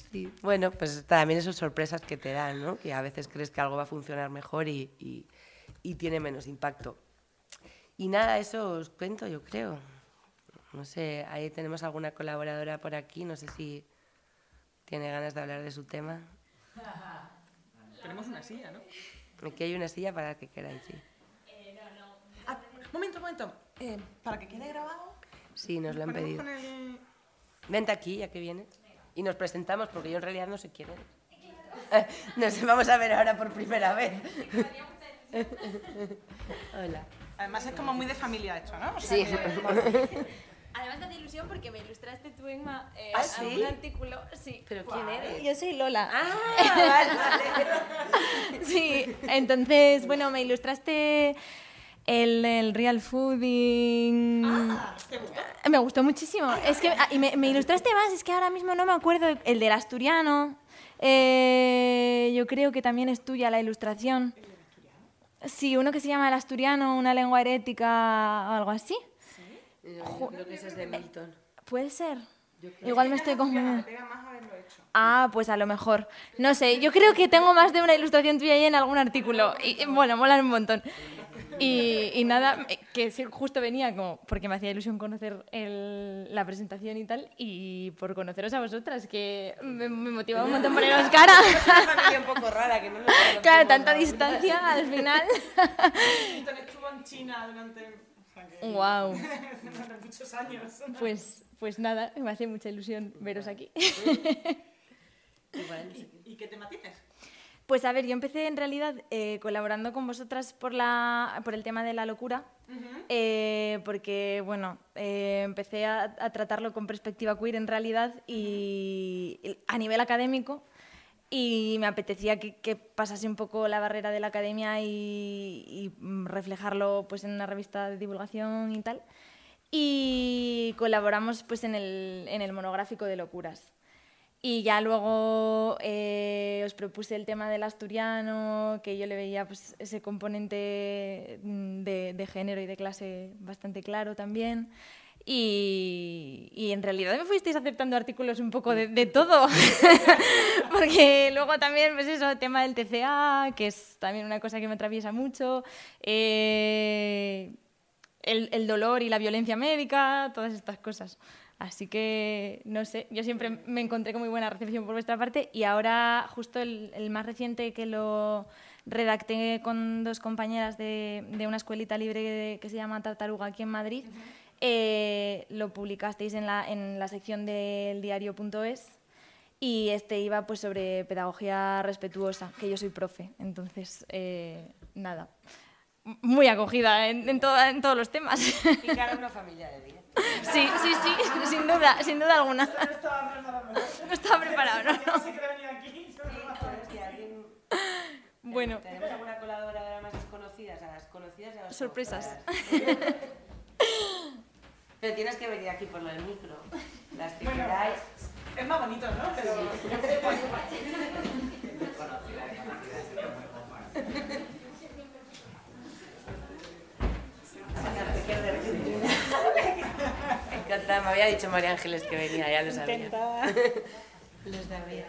sí. Bueno, pues también esas sorpresas que te dan, ¿no? Que a veces crees que algo va a funcionar mejor y, y tiene menos impacto. Y nada, eso os cuento, yo creo. No sé, ahí tenemos alguna colaboradora por aquí, no sé si tiene ganas de hablar de su tema. Tenemos una silla, ¿no? Aquí hay una silla para que queráis, sí. Eh, no, no. Ah, momento, momento. Eh, ¿Para que quede grabado? Sí, nos lo han pedido. Vente aquí, ya que vienes. Y nos presentamos, porque yo en realidad no sé quién eres. Nos vamos a ver ahora por primera vez. Hola. Además es como muy de familia esto, ¿no? sí. Además me hace ilusión porque me ilustraste tú, Emma, eh, ¿Ah, sí? un artículo. Sí. ¿Pero quién eres? Yo soy Lola. Ah, vale, vale. sí, entonces, bueno, me ilustraste el, el real fooding. Ah, ¿te gustó? Me gustó muchísimo. es que, ah, y me, me, ilustraste más, es que ahora mismo no me acuerdo, el del asturiano. Eh, yo creo que también es tuya la ilustración. Sí, uno que se llama el asturiano, una lengua herética o algo así. Yo creo que ese es de Milton. Puede ser. Igual me estoy confundiendo. Ah, pues a lo mejor. No sé, yo creo que tengo más de una ilustración tuya ahí en algún artículo. Y bueno, molan un montón. Y, nada, que justo venía como porque me hacía ilusión conocer la presentación y tal, y por conoceros a vosotras, que me, me motivaba un montón poneros cara. un poco rara, que no Claro, tanta distancia al final. estuvo en China durante wow. muchos años. Pues, pues nada, me hace mucha ilusión veros aquí. ¿Y, qué tema tienes? Pues a ver, yo empecé en realidad eh, colaborando con vosotras por, la, por el tema de la locura, eh, porque bueno, eh, empecé a, a, tratarlo con perspectiva queer en realidad y a nivel académico y me apetecía que, pasase un poco la barrera de la academia y, reflejarlo pues, en una revista de divulgación y tal. Y colaboramos pues, en, el, en el monográfico de locuras. Y ya luego eh, os propuse el tema del asturiano, que yo le veía pues, ese componente de, de género y de clase bastante claro también. Y, en realidad me fuisteis aceptando artículos un poco de, todo, porque luego también, pues eso, tema del TCA, que es también una cosa que me atraviesa mucho, eh, el, dolor y la violencia médica, todas estas cosas. Así que, no sé, yo siempre me encontré con muy buena recepción por vuestra parte y ahora justo el, más reciente que lo redacté con dos compañeras de, una escuelita libre que se llama Tartaruga aquí en Madrid, eh, lo publicasteis en la, en la sección del diario.es y este iba pues sobre pedagogía respetuosa, que yo soy profe, entonces eh, nada, muy acogida en, en, en, todos los temas. Y claro, una familia de bien. Sí, sí, sí, sin duda, sin duda alguna. No estaba preparado. No estaba preparado, ¿no? No sé qué venía aquí. Bueno. ¿Tenemos alguna colaboradora más desconocida? A las conocidas y a las Sorpresas. Pero tienes que venir aquí por lo del micro. Las que bueno, queráis. Es más bonito, ¿no? Pero... Me encanta, me había dicho María Ángeles que venía, ya lo sabía. Intentaba. Lo sabía.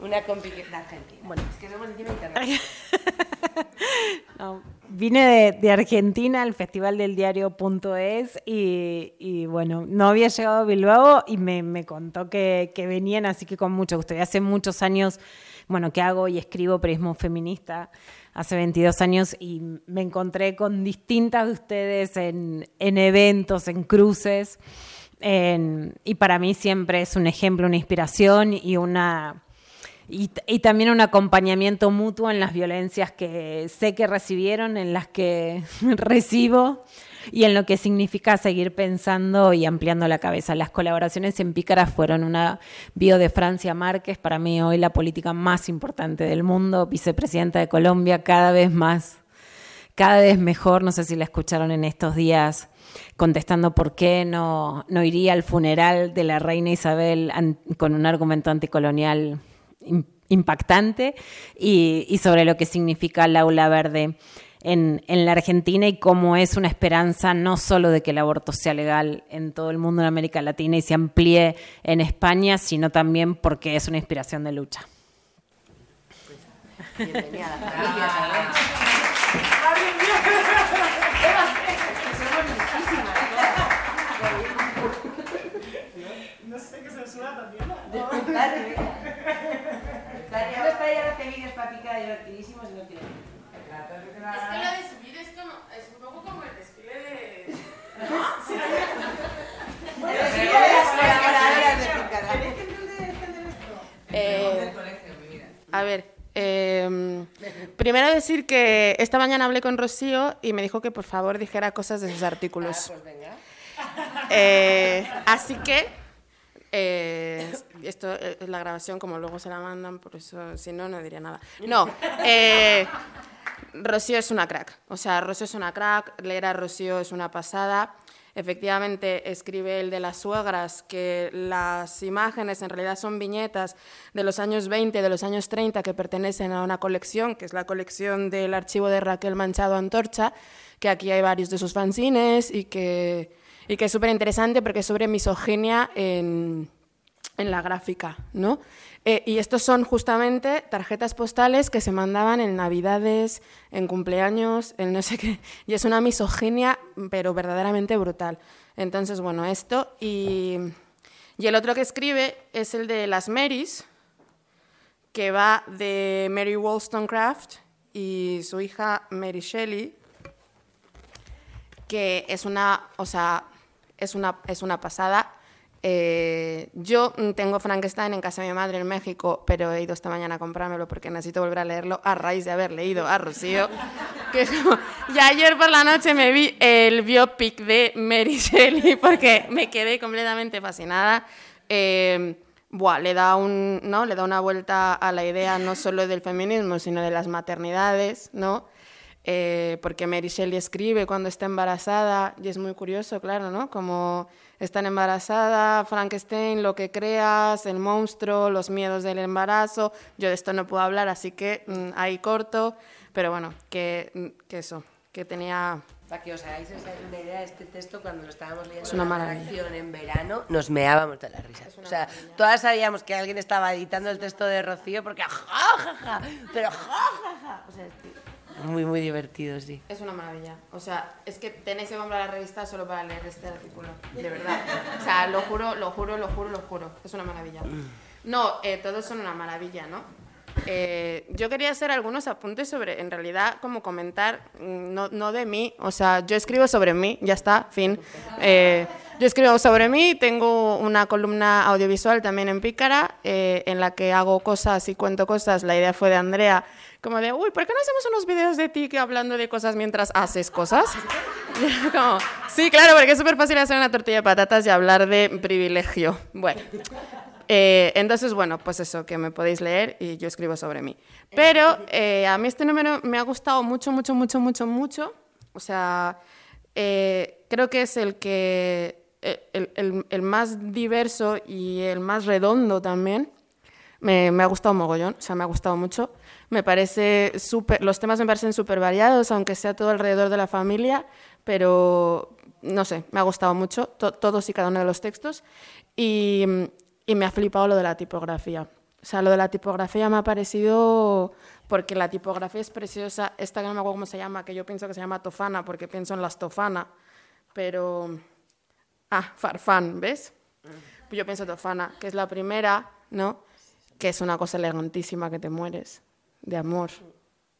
Una compi de Argentina. Bueno, es que somos encima internet. no, vine de, Argentina al Festival del Diario.es y, y bueno, no había llegado a Bilbao y me, contó que, venían, así que con mucho gusto. Y hace muchos años, bueno, que hago y escribo periodismo feminista, hace 22 años, y me encontré con distintas de ustedes en, en eventos, en cruces. Y para mí siempre es un ejemplo, una inspiración y una y, también un acompañamiento mutuo en las violencias que sé que recibieron, en las que recibo y en lo que significa seguir pensando y ampliando la cabeza. Las colaboraciones en Pícaras fueron una bio de Francia Márquez, para mí hoy la política más importante del mundo, vicepresidenta de Colombia, cada vez más, cada vez mejor, no sé si la escucharon en estos días contestando por qué no, no iría al funeral de la reina Isabel con un argumento anticolonial impactante y, sobre lo que significa el aula verde en, la Argentina y cómo es una esperanza no solo de que el aborto sea legal en todo el mundo en América Latina y se amplíe en España, sino también porque es una inspiración de lucha. No sé qué censura también. Daniel está ya hace vídeos para picar divertidísimos y no tiene. Es que lo de subir es, como, es un poco como el desfile de. Eh, a ver, eh, primero decir que esta mañana hablé con Rocío y me dijo que por favor dijera cosas de sus artículos. Ah, pues venga. Eh, así que eh, esto es la grabación, como luego se la mandan, por eso, si no, no diría nada. No, eh, Rocío es una crack. O sea, Rocío es una crack, leer a Rocío es una pasada. Efectivamente, escribe el de las suegras, que las imágenes en realidad son viñetas de los años 20, de los años 30, que pertenecen a una colección, que es la colección del archivo de Raquel Manchado Antorcha, que aquí hay varios de sus fanzines y que y que es súper interesante porque es sobre misoginia en, en la gráfica, ¿no? Eh, y estos son justamente tarjetas postales que se mandaban en Navidades, en cumpleaños, en no sé qué, y es una misoginia, pero verdaderamente brutal. Entonces, bueno, esto, y, y el otro que escribe es el de las Marys, que va de Mary Wollstonecraft y su hija Mary Shelley, que es una, o sea, es una, es una pasada. Eh, yo tengo Frankenstein en casa de mi madre en México, pero he ido esta mañana a comprármelo porque necesito volver a leerlo a raíz de haber leído a Rocío. Que y ayer por la noche me vi el biopic de Mary Shelley porque me quedé completamente fascinada. Eh, le, da un, ¿no? le da una vuelta a la idea no solo del feminismo, sino de las maternidades, ¿no? Eh, porque Mary Shelley escribe cuando está embarazada, y es muy curioso, claro, ¿no? Como están embarazada, Frankenstein, lo que creas, el monstruo, los miedos del embarazo. Yo de esto no puedo hablar, así que mm, ahí corto, pero bueno, que, mm, que, eso, que tenía Para que os hagáis una idea de este texto, cuando lo estábamos leyendo Es una en maravilla. en verano, nos meábamos de la risa. O sea, todas sabíamos que alguien estaba editando el texto de Rocío porque ja, ja, ja, pero ja, ja, ja. O sea, es que- muy, muy divertido, sí. Es una maravilla. O sea, es que tenéis que comprar la revista solo para leer este artículo. De verdad. O sea, lo juro, lo juro, lo juro, lo juro. Es una maravilla. No, eh, todos son una maravilla, ¿no? Eh, yo quería hacer algunos apuntes sobre, en realidad, como comentar, mm, no, no de mí, o sea, yo escribo sobre mí, ya está, fin. Eh, yo escribo sobre mí, tengo una columna audiovisual también en Pícara, eh, en la que hago cosas y cuento cosas. La idea fue de Andrea, como de, uy, ¿por qué no hacemos unos vídeos de ti que hablando de cosas mientras haces cosas? Como, sí, claro, porque es súper fácil hacer una tortilla de patatas y hablar de privilegio. Bueno. Eh, entonces, bueno, pues eso, que me podéis leer y yo escribo sobre mí. Pero eh, a mí este número me ha gustado mucho, mucho, mucho, mucho, mucho. O sea, creo que es el que el, el- el más diverso y el más redondo también. Me, me ha gustado mogollón, o sea, me ha gustado mucho. Me parece súper, los temas me parecen súper variados, aunque sea todo alrededor de la familia, pero no sé, me ha gustado mucho, to- todos y cada uno de los textos. Y, y me ha flipado lo de la tipografía. O sea, lo de la tipografía me ha parecido, porque la tipografía es preciosa, esta que no me acuerdo cómo se llama, que yo pienso que se llama Tofana, porque pienso en las Tofana, pero... Ah, Farfán, ¿ves? Pues yo pienso Tofana, que es la primera, ¿no? Que es una cosa elegantísima que te mueres, de amor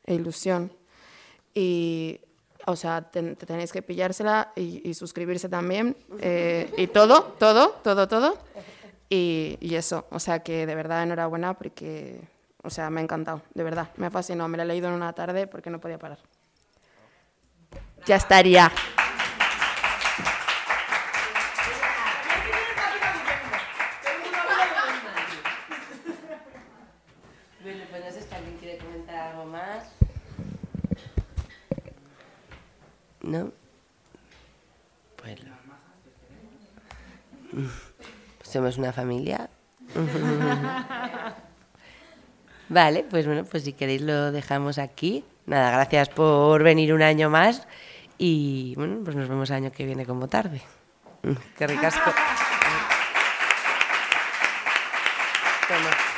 e ilusión. Y, o sea, ten- te tenéis que pillársela y, y suscribirse también. eh, y todo, todo, todo, todo. Y, y eso, o sea, que de verdad enhorabuena porque, o sea, me ha encantado, de verdad, me ha fascinado. Me la he leído en una tarde porque no podía parar. Ya estaría. ¿No? Pues somos una familia. vale, pues bueno, pues si queréis lo dejamos aquí. Nada, gracias por venir un año más y bueno, pues nos vemos el año que viene como tarde. Qué ricasco.